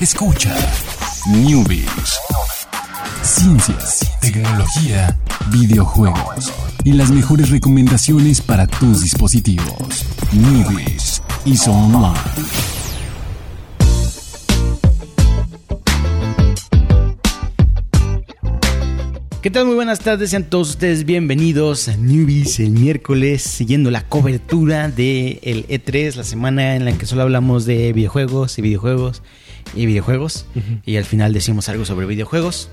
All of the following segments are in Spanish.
Escucha Newbies. Ciencias, tecnología, videojuegos y las mejores recomendaciones para tus dispositivos. Newbies y Online. ¿Qué tal? Muy buenas tardes, sean todos ustedes bienvenidos a Newbies el miércoles, siguiendo la cobertura del el E3, la semana en la que solo hablamos de videojuegos y videojuegos y videojuegos. Y al final decimos algo sobre videojuegos.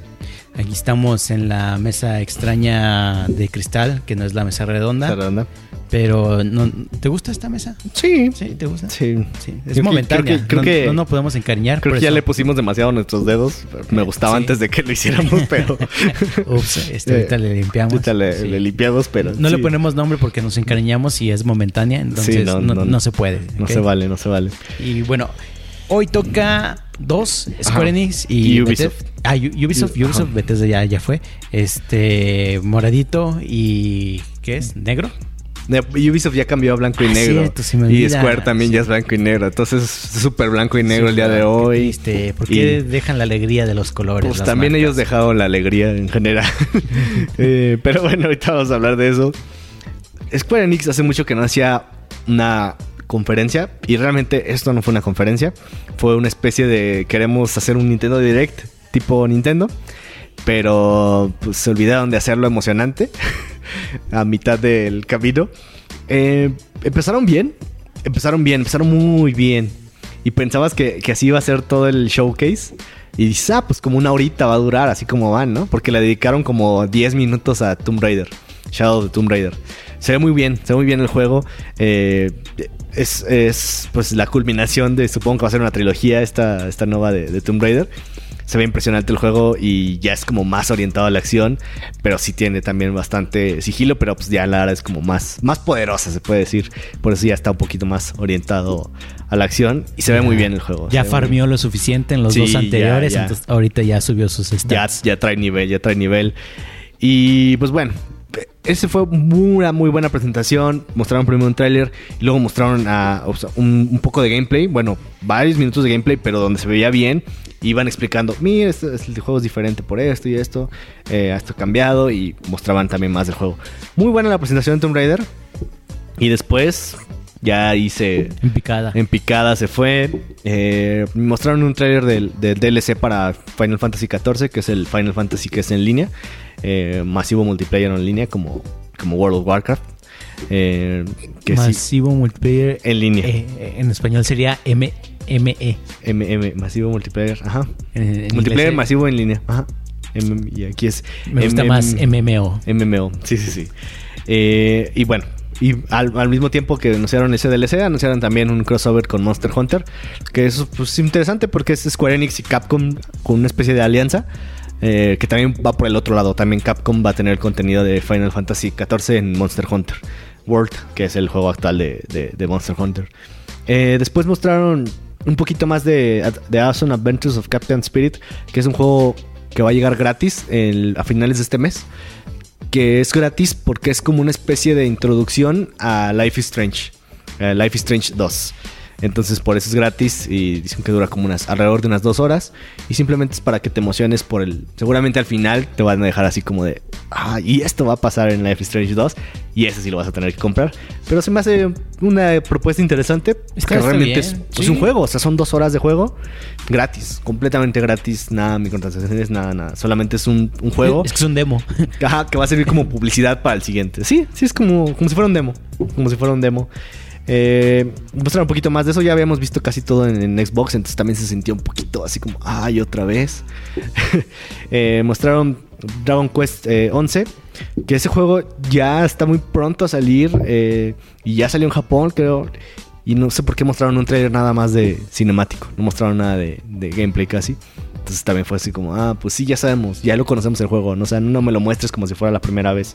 Aquí estamos en la mesa extraña de cristal, que no es la mesa redonda. Redonda. Pero, no, ¿te gusta esta mesa? Sí. ¿Sí? ¿Te gusta? Sí. Sí, es Creo que- momentánea. creo que- creo no, que- no podemos encariñar. Creo por que ya le pusimos demasiado nuestros dedos. Me gustaba Sí. antes de que lo hiciéramos, pero. Ups, este, ahorita le limpiamos. ahorita le, Sí. le limpiamos, pero. No le ponemos nombre porque nos encariñamos y es momentánea, entonces no, no, no, no. se puede. No se vale, no se vale. Y bueno, hoy toca dos, Square. Enix y, Y Ubisoft. Bethesda. Ah, U- Ubisoft, Ajá. Ubisoft, Bethesda ya, ya fue. Este, moradito y... ¿Qué es? ¿Negro? Ne- Ubisoft ya cambió a blanco y Ah, negro. cierto, se me y. Square también ya es blanco y negro. Entonces es súper blanco y negro el día de hoy. triste. ¿Por qué Y- dejan la alegría de los colores? Pues también marcas? ellos dejaron la alegría en general. Eh, pero bueno, ahorita vamos a hablar de eso. Square Enix hace mucho que no hacía una conferencia. Y realmente esto no fue una conferencia. Fue una especie de queremos hacer un Nintendo Direct tipo Nintendo. Pero pues, se olvidaron de hacerlo emocionante a mitad del camino. Eh, empezaron bien. Empezaron bien, empezaron muy bien. Y pensabas que, que así iba a ser todo el showcase. Y dices, ah, pues como una horita va a durar, así como van, ¿no? Porque le dedicaron como 10 minutos a Tomb Raider. Shadow of the Tomb Raider. Se ve muy bien, se ve muy bien el juego. Eh, es, es, pues la culminación de, supongo que va a ser una trilogía esta, esta nueva de, de Tomb Raider. Se ve impresionante el juego y ya es como más orientado a la acción, pero sí tiene también bastante sigilo, pero pues ya la verdad es como más, más poderosa, se puede decir. Por eso ya está un poquito más orientado a la acción y se ve muy bien el juego. Ya farmeó lo suficiente en los Sí, dos ya, anteriores, ya. entonces ahorita ya subió sus ya, stats. ya trae nivel, ya trae nivel. Y pues bueno, ese fue una muy buena presentación. Mostraron primero un tráiler y luego mostraron un, poco de gameplay. Bueno, varios minutos de gameplay, pero donde se veía bien. Iban explicando, mira, este, este juego es diferente por esto y esto. eh, esto ha cambiado y mostraban también más del juego. Muy buena la presentación de Tomb Raider. Y después ya hice En picada. en picada se fue. Eh, mostraron un trailer del, del DLC para Final Fantasy XIV, que es el Final Fantasy que es en línea. Eh, masivo multiplayer en línea, como, como World of Warcraft. Eh, que sí, Masivo multiplayer. en línea. eh, en español sería M ME. MM, masivo multiplayer. Ajá. En- en multiplayer masivo en línea. Ajá. Y aquí es. Me gusta más MMO. MMO, sí, sí, sí. Eh, y bueno, y al, mismo tiempo que anunciaron ese DLC, anunciaron también un crossover con Monster Hunter. Que eso pues, es interesante porque es Square Enix y Capcom con una especie de alianza. eh, que también va por el otro lado. También Capcom va a tener contenido de Final Fantasy XIV en Monster Hunter World, que es el juego actual de, de- de Monster Hunter. Eh, después mostraron un poquito más de The Awesome Adventures of Captain Spirit, que es un juego que va a llegar gratis a finales de este mes que es gratis porque es como una especie de introducción a Life is Strange. eh, Life is Strange 2. Entonces por eso es gratis y dicen que dura como unas alrededor de unas dos horas y simplemente es para que te emociones por el... Seguramente al final te van a dejar así como de... Ah, y esto va a pasar en Life is Strange 2 y ese sí lo vas a tener que comprar. Pero se me hace una propuesta interesante. Está- que realmente bien, es, es sí. un juego, o sea, son dos horas de juego gratis, completamente gratis, nada microtransacciones, nada, nada. Solamente es un, un juego. Es que es un demo. Ajá, que va a servir como publicidad para el siguiente. Sí, sí, es como, como si fuera un demo. Como si fuera un demo. Eh, mostrar un poquito más de eso. Ya habíamos visto casi todo en, Xbox, entonces también se sintió un poquito así como, ay, otra vez. Eh, mostraron Dragon Quest eh, 11, que ese juego ya está muy pronto a salir eh, y ya salió en Japón, creo. Y no sé por qué mostraron un trailer nada más de cinemático, no mostraron nada de gameplay casi. Entonces también fue así como, ah, pues sí, ya sabemos, ya lo conocemos el juego, ¿no? O sea, no me lo muestres como si fuera la primera vez.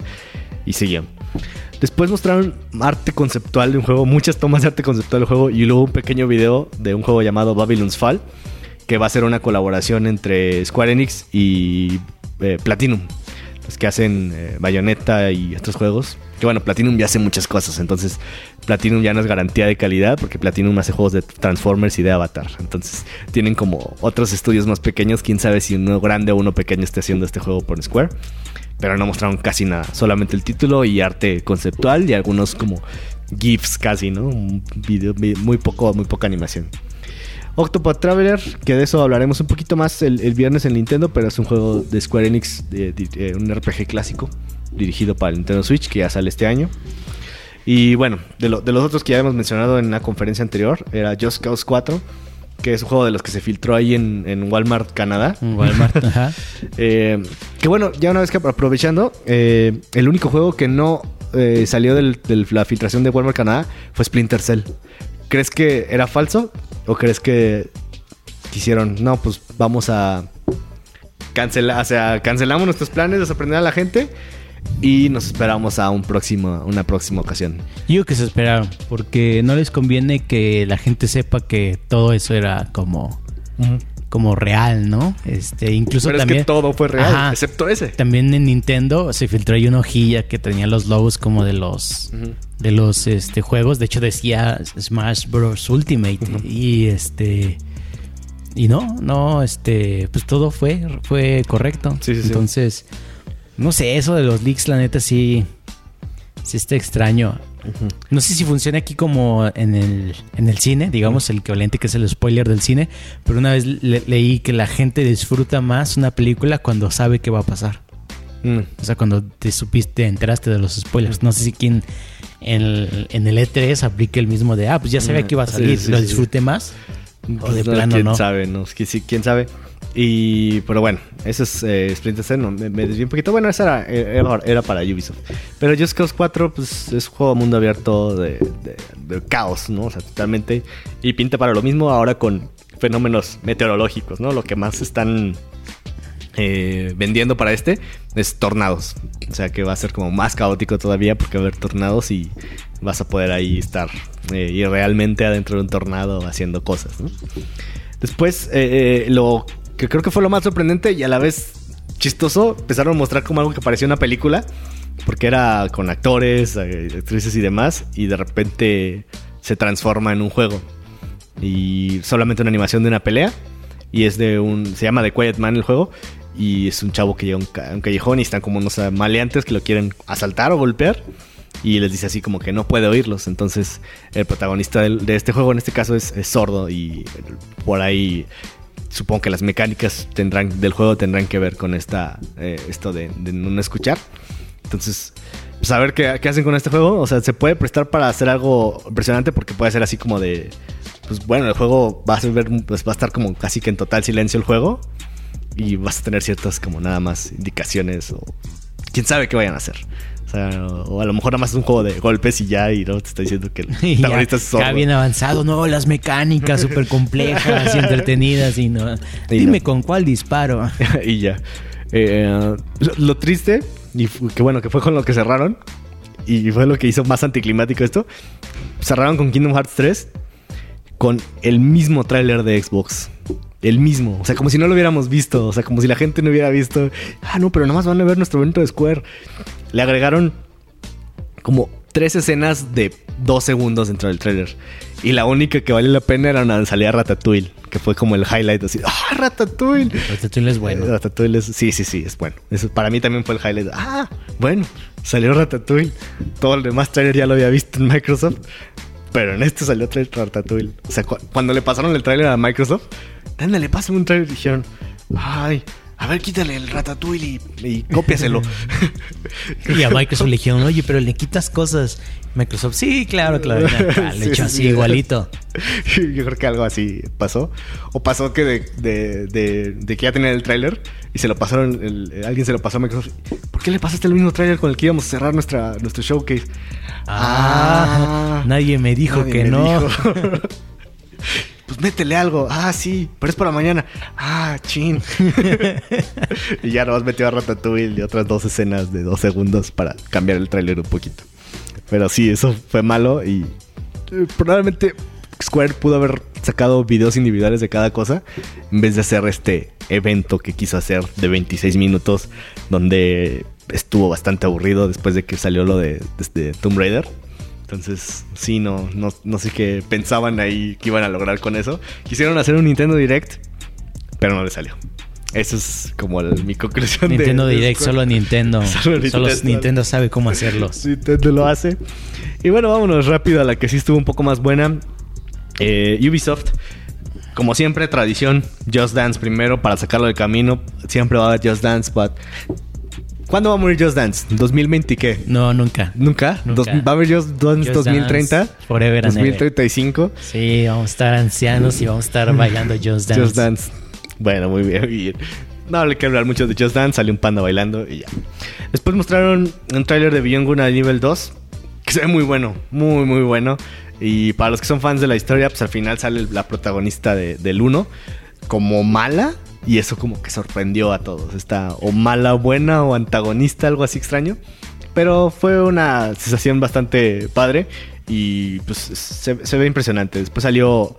Y siguió. Después mostraron arte conceptual de un juego, muchas tomas de arte conceptual del juego y luego un pequeño video de un juego llamado Babylon's Fall, que va a ser una colaboración entre Square Enix y eh, Platinum, los que hacen eh, Bayonetta y estos juegos. Que bueno, Platinum ya hace muchas cosas, entonces Platinum ya no es garantía de calidad porque Platinum hace juegos de Transformers y de Avatar. Entonces tienen como otros estudios más pequeños, quién sabe si uno grande o uno pequeño esté haciendo este juego por Square. Pero no mostraron casi nada, solamente el título y arte conceptual y algunos como GIFs casi, ¿no? Un video, muy poco, muy poca animación. Octopath Traveler, que de eso hablaremos un poquito más el, viernes en Nintendo, pero es un juego de Square Enix, de, un RPG clásico, dirigido para el Nintendo Switch, que ya sale este año. Y bueno, de, los otros que ya hemos mencionado en la conferencia anterior, era Just Cause 4, que es un juego de los que se filtró ahí en, Walmart, Canadá. Walmart, ajá. Eh, que bueno, ya una vez que aprovechando, eh, el único juego que no eh, salió de la filtración de Walmart, Canadá, fue Splinter Cell. ¿Crees que era falso? ¿O crees que quisieron, no, pues vamos a cancelar, o sea, cancelamos nuestros planes de sorprender a la gente y nos esperamos a un próximo, una próxima ocasión? Yo que se esperaron, porque no les conviene que la gente sepa que todo eso era como como real, ¿no? Este, incluso Pero también. Es que todo fue real, excepto ese. También en Nintendo se filtró ahí una hojilla que tenía los logos como de los. De los este, juegos. De hecho, decía Smash Bros. Ultimate. Y este. Y no, no, este. Pues todo fue, fue correcto. Sí, sí, Entonces. No sé, eso de los leaks, la neta, sí. Sí está extraño. No sé si funciona aquí como en el, en el cine, digamos, el equivalente que es el spoiler del cine, pero una vez leí que la gente disfruta más una película cuando sabe qué va a pasar. Mm. O sea, cuando te supiste, te enteraste de los spoilers. No sé si quien en el, en el E3 aplique el mismo de, ah, pues ya sabía mm, que iba a salir, lo disfrute más. o de pues plano quién sabe, ¿no? quién sabe. Y, pero bueno, eso es eh, Splinter Cell, me, me desvié un poquito. Bueno, esa era, era, era, para Ubisoft. Pero Just Cause 4, pues es un juego mundo abierto de, de, caos, ¿no? O sea, totalmente. Y pinta para lo mismo ahora con fenómenos meteorológicos, ¿no? Lo que más están eh, vendiendo para este es tornados. O sea que va a ser como más caótico todavía porque va a haber tornados y vas a poder ahí estar eh, y realmente adentro de un tornado haciendo cosas, ¿no? Después, eh, lo que creo que fue lo más sorprendente y a la vez chistoso, empezaron a mostrar como algo que parecía una película, porque era con actores, eh, actrices y demás, y de repente se transforma en un juego. Y solamente una animación de una pelea, y es de un, se llama The Quiet Man el juego, y es un chavo que llega a un, callejón y están como unos maleantes que lo quieren asaltar o golpear. Y les dice así como que no puede oírlos. Entonces el protagonista de, este juego en este caso es sordo y por ahí supongo que las mecánicas tendrán del juego tendrán que ver con esta eh, esto de, no escuchar. Entonces, pues a ver qué, hacen con este juego. O sea, se puede prestar para hacer algo impresionante porque puede ser así como de. Pues bueno, el juego va a ser, pues va a estar como casi que en total silencio el juego. Y vas a tener ciertas como nada más indicaciones o quién sabe qué vayan a hacer o a lo mejor nada más es un juego de golpes y ya, y no te está diciendo que el protagonista es bien avanzado, no, las mecánicas súper complejas y entretenidas, y no. Dime con cuál disparo. y ya. Eh, lo, triste, y que bueno, que fue con lo que cerraron, y fue lo que hizo más anticlimático esto. Cerraron con Kingdom Hearts 3 con el mismo tráiler de Xbox. El mismo. O sea, como si no lo hubiéramos visto. O sea, como si la gente no hubiera visto. Ah, no, pero nada más van a ver nuestro evento de Square le agregaron como tres escenas de dos segundos dentro del trailer. Y la única que vale la pena era una salida Ratatouille, que fue como el highlight así. ¡Ah, Ratatouille! Ratatouille es bueno. Ratatouille es, sí, sí, sí, es bueno. Eso para mí también fue el highlight. ¡Ah! Bueno, salió Ratatouille. Todo el demás trailer ya lo había visto en Microsoft. Pero en este salió trailer Ratatouille. O sea, cuando le pasaron el trailer a Microsoft, ¿dónde le pasan un trailer? Dijeron, ¡ay! A ver, quítale el ratatouille y, y cópiaselo. y a Microsoft le dijeron, oye, pero le quitas cosas. Microsoft, sí, claro, claro. le echó así igualito. Yo creo que algo así pasó. O pasó que de, de, de, que ya tenía el tráiler y se lo pasaron, alguien se lo pasó a Microsoft. ¿Por qué le pasaste el mismo tráiler con el que íbamos a cerrar nuestra, nuestro showcase? Ah, ah nadie me dijo que no. Pues métele algo. Ah, sí, pero es para mañana. Ah, chin. y ya nomás metió a Ratatouille y otras dos escenas de dos segundos para cambiar el tráiler un poquito. Pero sí, eso fue malo y eh, probablemente Square pudo haber sacado videos individuales de cada cosa en vez de hacer este evento que quiso hacer de 26 minutos donde estuvo bastante aburrido después de que salió lo de, de Tomb Raider. Entonces, sí, no, no, no sé qué pensaban ahí que iban a lograr con eso. Quisieron hacer un Nintendo Direct, pero no le salió. Eso es como el- mi conclusión Nintendo de Direct, solo Nintendo. Solo Solo Nintendo. Nintendo, sabe cómo hacerlos. Nintendo lo hace. Y bueno, vámonos rápido a la que sí estuvo un poco más buena. Eh, Ubisoft, como siempre, tradición, Just Dance primero para sacarlo del camino. Siempre va a haber Just Dance, but... ¿Cuándo va a morir Just Dance? ¿2020 y qué? No, nunca. ¿Nunca? Nunca. Dos- ¿Va a haber Just Dance Just 2030? Dance, forever and ever. 2035. Sí, vamos a estar ancianos y vamos a estar bailando Just Dance. Just Dance. Bueno, muy bien. muy bien. No hay que hablar mucho de Just Dance. Salió un panda bailando y ya. Después mostraron un tráiler de Beyond Good al nivel 2. Que se ve muy bueno. Muy, muy bueno. Y para los que son fans de la historia, pues al final sale la protagonista de- del 1 como mala. Y eso como que sorprendió a todos. Está o mala, buena o antagonista, algo así extraño. Pero fue una sensación bastante padre. Y pues se, ve impresionante. Después salió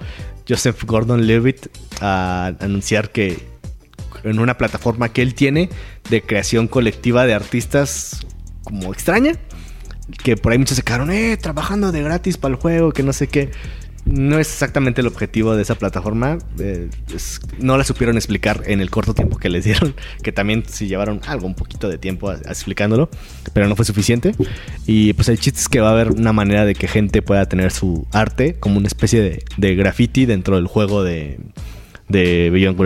Joseph Gordon Levitt a anunciar que en una plataforma que él tiene de creación colectiva de artistas como extraña. Que por ahí muchos se quedaron, eh, trabajando de gratis para el juego, que no sé qué. No es exactamente el objetivo de esa plataforma. eh, no la supieron explicar en el corto tiempo que les dieron. Que también sí llevaron algo, un poquito de tiempo a- explicándolo. Pero no fue suficiente. Y pues el chiste es que va a haber una manera de que gente pueda tener su arte como una especie de, graffiti dentro del juego de, de Beyond.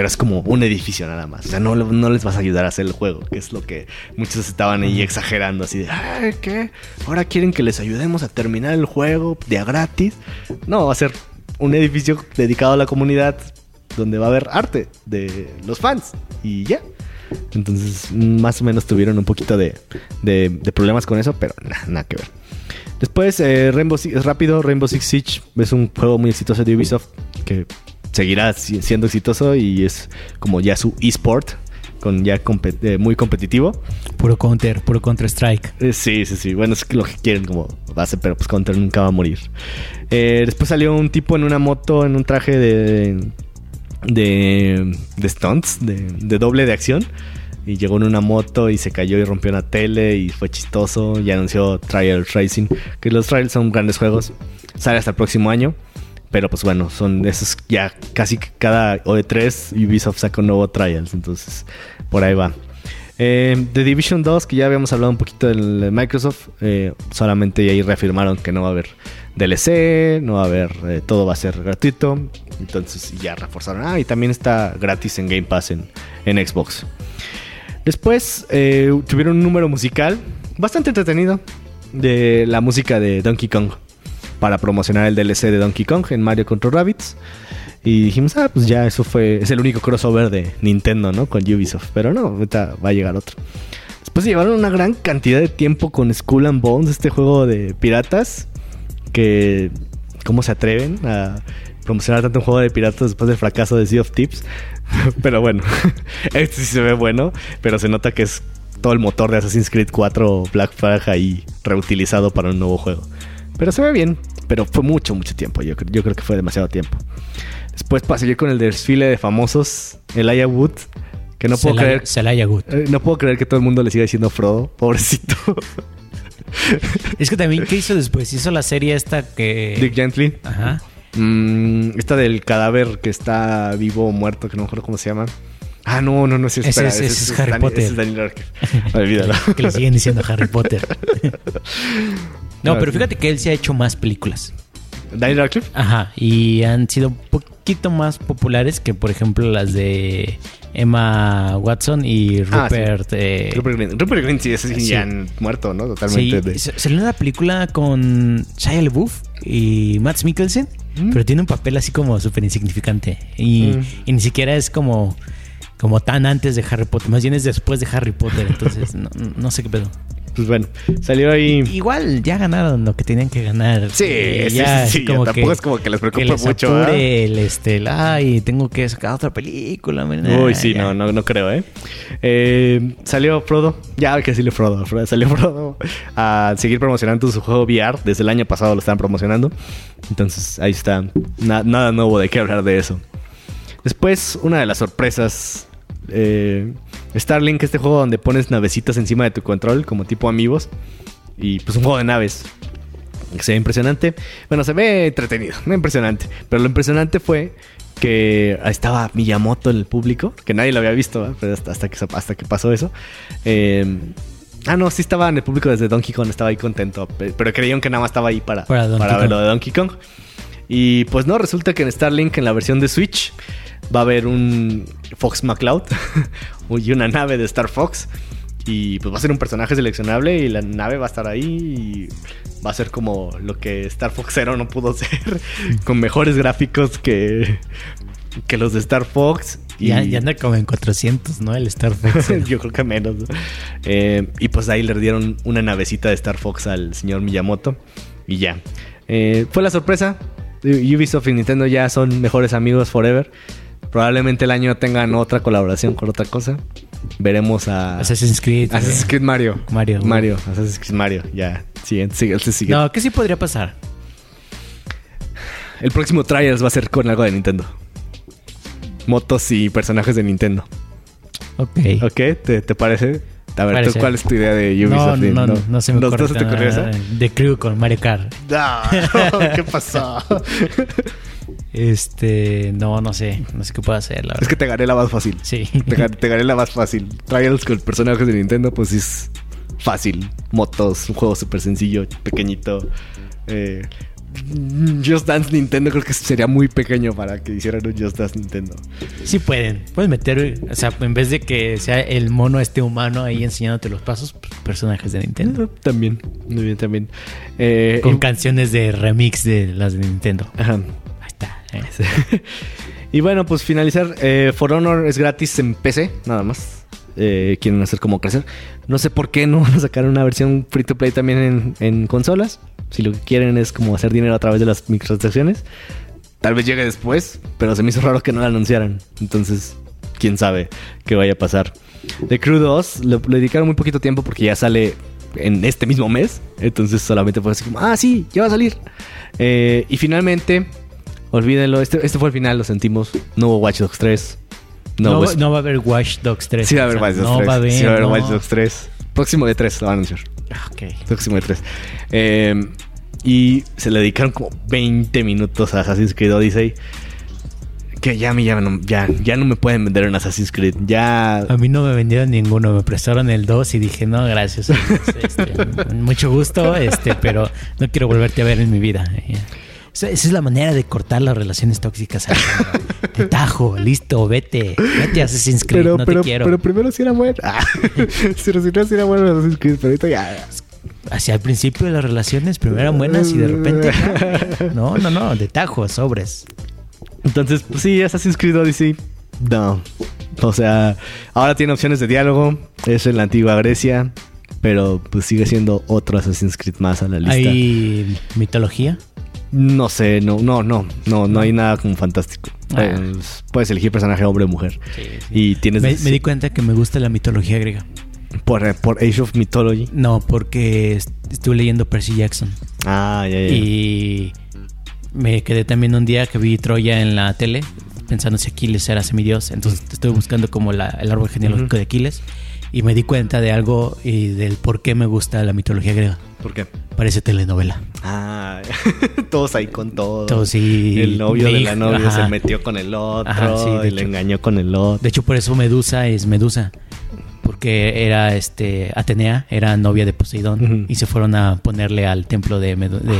Pero es como un edificio nada más. O sea, no, no les vas a ayudar a hacer el juego, que es lo que muchos estaban ahí exagerando, así de, "Ay, ¿qué? Ahora quieren que les ayudemos a terminar el juego de a gratis. No, va a ser un edificio dedicado a la comunidad donde va a haber arte de los fans. Y ya. Entonces, más o menos tuvieron un poquito de, de- problemas con eso, pero nada, nada que ver. Después, eh, Rainbow Six, rápido, Rainbow Six Siege es un juego muy exitoso de Ubisoft que seguirá si- siendo exitoso y es como ya su esport, con ya eh, muy competitivo. Puro Counter, puro Counter Strike. Eh, sí, sí, sí. Bueno, es lo que quieren como base, pero pues Counter nunca va a morir. Eh, después salió un tipo en una moto, en un traje de. de. de stunts, de, de doble de acción. Y llegó en una moto y se cayó y rompió una tele y fue chistoso. Y anunció Trials Racing. Que los Trials son grandes juegos. Sale hasta el próximo año. Pero pues bueno, son esos ya casi cada OE3 Ubisoft saca un nuevo Trials. Entonces, por ahí va. Eh, The Division 2, que ya habíamos hablado un poquito del Microsoft, eh, solamente ahí reafirmaron que no va a haber DLC, no va a haber, eh, todo va a ser gratuito. Entonces ya reforzaron. Ah, y también está gratis en Game Pass en, en Xbox. Después tuvieron un número musical bastante entretenido de la música de Donkey Kong para promocionar el DLC de Donkey Kong en Mario contra Rabbids. Y dijimos, ah, pues ya eso fue, es el único crossover de Nintendo, ¿no? Con Ubisoft. Pero no, ahorita va a llegar otro. Después llevaron una gran cantidad de tiempo con Skull and Bones, este juego de piratas. Que, ¿cómo se atreven a promocionar tanto un juego de piratas después del fracaso de Sea of Tips? pero bueno, este sí se ve bueno, pero se nota que es todo el motor de Assassin's Creed 4 Black Flag ahí reutilizado para un nuevo juego. Pero se ve bien, pero fue mucho, mucho tiempo. Yo, yo creo que fue demasiado tiempo. Después pasé con el desfile de famosos, Elijah Wood, que no puedo Celaya- creer. Celaya Good. eh, no puedo creer que todo el mundo le siga diciendo Frodo, pobrecito. Es que también, ¿qué hizo después? Hizo la serie esta que... Dick Gently. Ajá. Mm, esta del cadáver que está vivo o muerto, que no me acuerdo cómo se llama. Ah, no, no, no, sí, Ese espera, es- ese es Harry Daniel- Potter. ese es Daniel Radcliffe. Olvídalo. que le siguen diciendo Harry Potter. no, Ah, pero sí. fíjate que él se ha hecho más películas. Daniel Radcliffe. Ajá. Y han sido un poquito más populares que, por ejemplo, las de Emma Watson y Ah, sí. Rupert. eh, Rupert Green. Rupert Green sí, ese sí, Sí. ya han muerto, ¿no? Sí, Totalmente. de- s- salió una película con Shia LaBeouf y Matt Mikkelsen, Mm. pero tiene un papel así como súper insignificante. Y, Mm. y ni siquiera es como, como tan antes de Harry Potter, más bien es después de Harry Potter, entonces no, no sé qué pedo. Pues bueno, salió ahí. Igual ya ganaron lo que tenían que ganar. Sí, sí, ya, sí, como tampoco que- es como que les que les mucho, el, este, el, ay, tengo que sacar otra película. mira, Uy, sí, ya. no, no, no creo, ¿eh? Eh, Salió Frodo, ya hay que decirle Frodo, Frodo, salió Frodo a seguir promocionando su juego VR. Desde el año pasado lo están promocionando. Entonces ahí está, Na- nada nuevo de qué hablar de eso. Después, una de las sorpresas, eh, Starlink, este juego donde pones navecitas encima de tu control, como tipo amigos. Y pues un juego de naves. Que se ve impresionante. Bueno, se ve entretenido, no impresionante. Pero lo impresionante fue que estaba Miyamoto en el público, que nadie lo había visto, pero hasta, hasta, que, hasta que pasó eso. Eh, ah, no, sí estaba en el público desde Donkey Kong, estaba ahí contento, pe- pero creyeron que nada más estaba ahí para, Para ver lo de Donkey Kong. Y pues no, resulta que en Starlink, en la versión de Switch, va a haber un Fox McCloud y una nave de Star Fox. Y pues va a ser un personaje seleccionable y la nave va a estar ahí y va a ser como lo que Star Fox Zero no pudo ser, con mejores gráficos que, que los de Star Fox. Y Ya, ya anda como en 400, ¿no? El Star Fox. yo creo que menos. ¿no? Eh, y pues ahí le dieron una navecita de Star Fox al señor Miyamoto. Y ya. Eh, fue la sorpresa. Ubisoft y Nintendo ya son mejores amigos forever. Probablemente el año tengan otra colaboración con otra cosa. Veremos a Assassin's Creed. Assassin's. Creed Mario. Mario. Mario. Assassin's Creed Mario. Ya. Siguiente, siguiente, siguiente. No, ¿qué sí podría pasar? El próximo Trials va a ser con algo de Nintendo. Motos y personajes de Nintendo. Ok. ¿Ok? ¿Te, te parece? A ver, ¿tú Parece. ¿cuál es tu idea de No, Ubisoft? no, no, no se me ¿Los ocurre dos se te ocurrió esa? nada de Crew con Mario Kart. No, ¿qué pasó? Este, no, no sé, no sé qué puedo hacer, la es verdad. que te gané la más fácil. Sí. Te, te gané la más fácil. Trials con personajes de Nintendo, pues es fácil. Motos, un juego súper sencillo, pequeñito. Eh, Just Dance Nintendo creo que sería muy pequeño para que hicieran un Just Dance Nintendo. Sí pueden. Puedes meter, o sea, en vez de que sea el mono este humano ahí enseñándote los pasos, pues, personajes de Nintendo. También, muy bien, también. Eh, Con canciones de remix de las de Nintendo. Ajá. Eh. y bueno, pues finalizar. eh, For Honor es gratis en PC, nada más. Eh, quieren hacer como crecer. No sé por qué no van a sacar una versión free to play también en, consolas. Si lo que quieren es como hacer dinero a través de las microtransacciones. Tal vez llegue después, pero se me hizo raro que no la anunciaran. Entonces, quién sabe qué vaya a pasar. The Crew 2 le, dedicaron muy poquito tiempo porque ya sale en este mismo mes. Entonces solamente fue así como, ah, sí, ya va a salir. Y finalmente, olvídenlo, este, este fue el final, lo sentimos. No hubo Watch Dogs 3. No, No, no va a haber Watch Dogs 3. sí va a haber Watch Dogs no 3. va a haber. sí va a haber. Watch Dogs 3. Próximo de 3 lo van a anunciar. Ah, Ok. Próximo de 3. Eh, y se le dedicaron como 20 minutos a Assassin's Creed Odyssey. Que ya mí ya no, ya, ya no me pueden vender en Assassin's Creed. Ya. A mí no me vendieron ninguno, me prestaron el 2 y dije, no, gracias. este, mucho gusto, este, pero no quiero volverte a ver en mi vida. Esa, esa es la manera de cortar las relaciones tóxicas. De tajo, listo, vete. Vete a Assassin's Creed, Pero, no pero, te quiero. pero primero sí era bueno. Ah, pero si no sí era bueno Assassin's Creed, pero ahorita ya. Hacia el principio de las relaciones, primero eran buenas y de repente... No, no, no, de tajo, sobres. Entonces, pues sí, Assassin's Creed Odyssey. No. O sea, ahora tiene opciones de diálogo. Es en la antigua Grecia. Pero pues sigue siendo otro Assassin's Creed más a la lista. ¿Hay mitología? No sé, no, no, no, no, no hay nada como fantástico. Ah. Puedes elegir personaje hombre o mujer. Y tienes Me, me di cuenta que me gusta la mitología griega. por, por Age of Mythology. No, porque est- estuve leyendo Percy Jackson. Ah, ya, ya. Y me quedé también un día que vi Troya en la tele, pensando si Aquiles era semidios. Entonces estuve buscando como la- el árbol genealógico de Aquiles. Y me di cuenta de algo y del por qué me gusta la mitología griega. ¿Por qué? Parece telenovela. Ah, todos ahí con todo. Todos sí, El novio de la novia ajá. se metió con el otro Ajá, sí, y le engañó con el otro. De hecho, por eso Medusa es Medusa. Porque era este Atenea, era novia de Poseidón. Y se fueron a ponerle al templo de, Medu- de,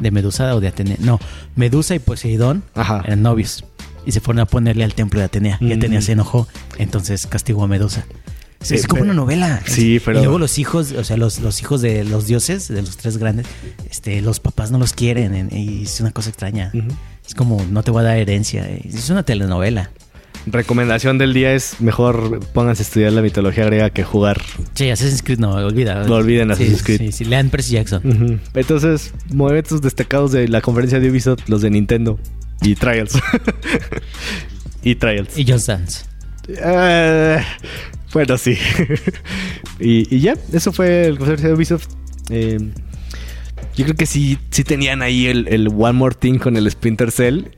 de Medusa o de Atenea. No, Medusa y Poseidón Ajá. eran novios. Y se fueron a ponerle al templo de Atenea. Y Mm. Atenea se enojó. Entonces castigó a Medusa. Es, Sí, es como pero- una novela. Sí, pero- Y luego los hijos, o sea, los, los hijos de los dioses, de los tres grandes, este, los papás no los quieren. en- Y es una cosa extraña. Es como, no te voy a dar herencia. Es una telenovela. Recomendación del día es mejor pónganse a estudiar la mitología griega que jugar. Sí, Assassin's Creed no, olvida. No olviden Assassin's Sí, Creed. Sí, sí, lean Percy Jackson. Ujú. Entonces, momentos destacados de la conferencia de Ubisoft, los de Nintendo y Trials. y Trials. Y Just Dance. Eh, bueno, sí. y, y ya, eso fue el conferencia de Ubisoft. Eh, yo creo que sí, sí tenían ahí el, el One More Thing con el Splinter Cell.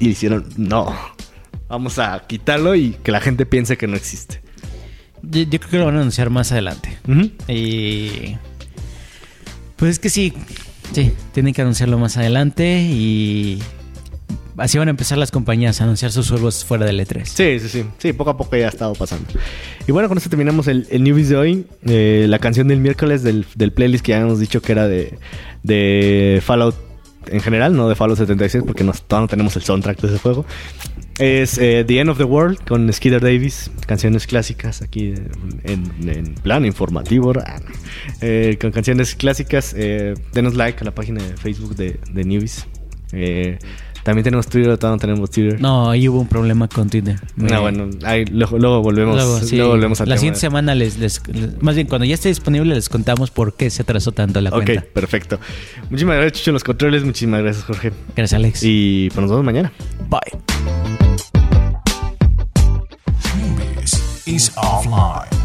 Y hicieron, no, vamos a quitarlo y que la gente piense que no existe. Yo, yo creo que lo van a anunciar más adelante. Y. Pues es que sí. Sí, tienen que anunciarlo más adelante y. Así van a empezar las compañías a anunciar sus juegos fuera del E3. Sí, sí, sí. Sí, poco a poco ya ha estado pasando. Y bueno, con esto terminamos el, el Newbies de hoy. Eh, la canción del miércoles del, del playlist que ya hemos dicho que era de, de Fallout en general, no de Fallout 76, porque no, todavía no tenemos el soundtrack de ese juego. Es eh, The End of the World con Skeeter Davis, canciones clásicas aquí en, en plan informativo. Eh, con canciones clásicas. Eh, denos like a la página de Facebook de, de Newbies. También tenemos Twitter, todavía no tenemos Twitter. No, ahí hubo un problema con Twitter. No, Me- bueno, ahí, luego, luego volvemos, Luego, luego, sí, volvemos la tema. siguiente semana les, les- les- Más bien, cuando ya esté disponible, les contamos por qué se atrasó tanto la Ok, cuenta. perfecto. Muchísimas gracias, Chucho, en los controles. Muchísimas gracias, Jorge. Gracias, Alex. Y pues nos vemos mañana. Bye. Newbies is offline.